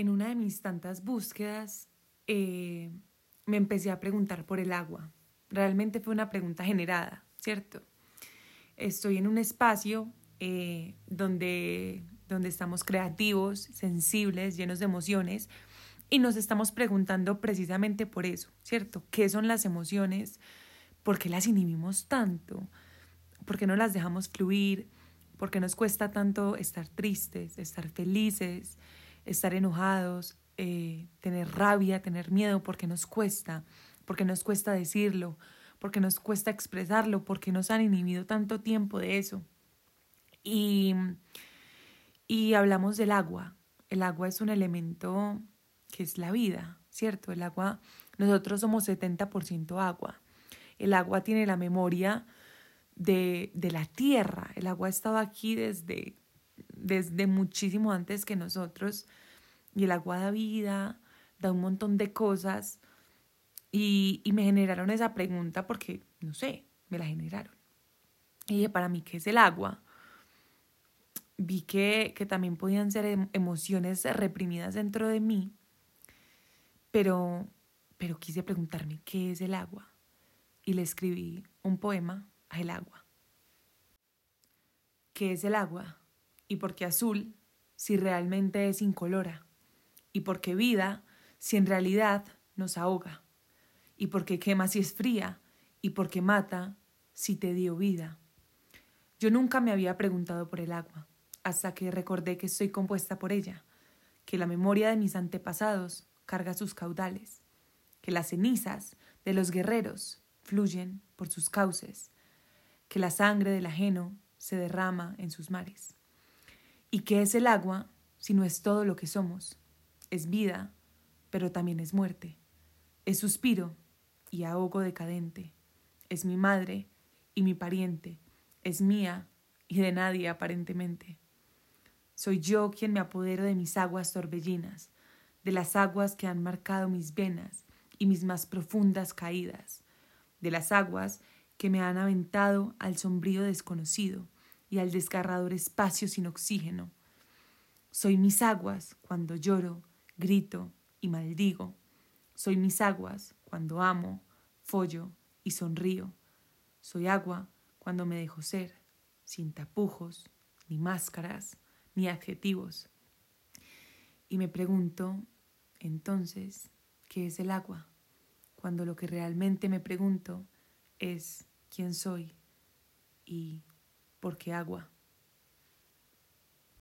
en una de mis tantas búsquedas eh, me empecé a preguntar por el agua. Realmente fue una pregunta generada, ¿cierto? Estoy en un espacio eh, donde, donde estamos creativos, sensibles, llenos de emociones y nos estamos preguntando precisamente por eso, ¿cierto? ¿Qué son las emociones? ¿Por qué las inhibimos tanto? ¿Por qué no las dejamos fluir? ¿Por qué nos cuesta tanto estar tristes, estar felices, estar enojados, eh, tener rabia, tener miedo? ¿Por qué nos cuesta? ¿Por qué nos cuesta decirlo? ¿Por qué nos cuesta expresarlo? ¿Por qué nos han inhibido tanto tiempo de eso? Y, y hablamos del agua. El agua es un elemento que es la vida, ¿cierto? El agua, nosotros somos 70% agua. El agua tiene la memoria de, de la tierra. El agua ha estado aquí desde, desde muchísimo antes que nosotros. Y el agua da vida, da un montón de cosas. Y, y me generaron esa pregunta porque, no sé, me la generaron. Y dije, para mí, ¿qué es el agua? Vi que, que también podían ser em, emociones reprimidas dentro de mí pero, pero quise preguntarme qué es el agua y le escribí un poema a el agua. ¿Qué es el agua? ¿Y por qué azul si realmente es incolora? ¿Y por qué vida si en realidad nos ahoga? ¿Y por qué quema si es fría? ¿Y por qué mata si te dio vida? Yo nunca me había preguntado por el agua, hasta que recordé que estoy compuesta por ella, que la memoria de mis antepasados carga sus caudales, que las cenizas de los guerreros fluyen por sus cauces, que la sangre del ajeno se derrama en sus mares. ¿Y qué es el agua si no es todo lo que somos? Es vida, pero también es muerte. Es suspiro y ahogo decadente. Es mi madre y mi pariente. Es mía y de nadie aparentemente. Soy yo quien me apodero de mis aguas torbellinas, de las aguas que han marcado mis venas y mis más profundas caídas, de las aguas que me han aventado al sombrío desconocido y al desgarrador espacio sin oxígeno. Soy mis aguas cuando lloro, grito y maldigo. Soy mis aguas cuando amo, follo y sonrío. Soy agua cuando me dejo ser, sin tapujos, ni máscaras, ni adjetivos. Y me pregunto, entonces, ¿qué es el agua? Cuando lo que realmente me pregunto es quién soy y por qué agua.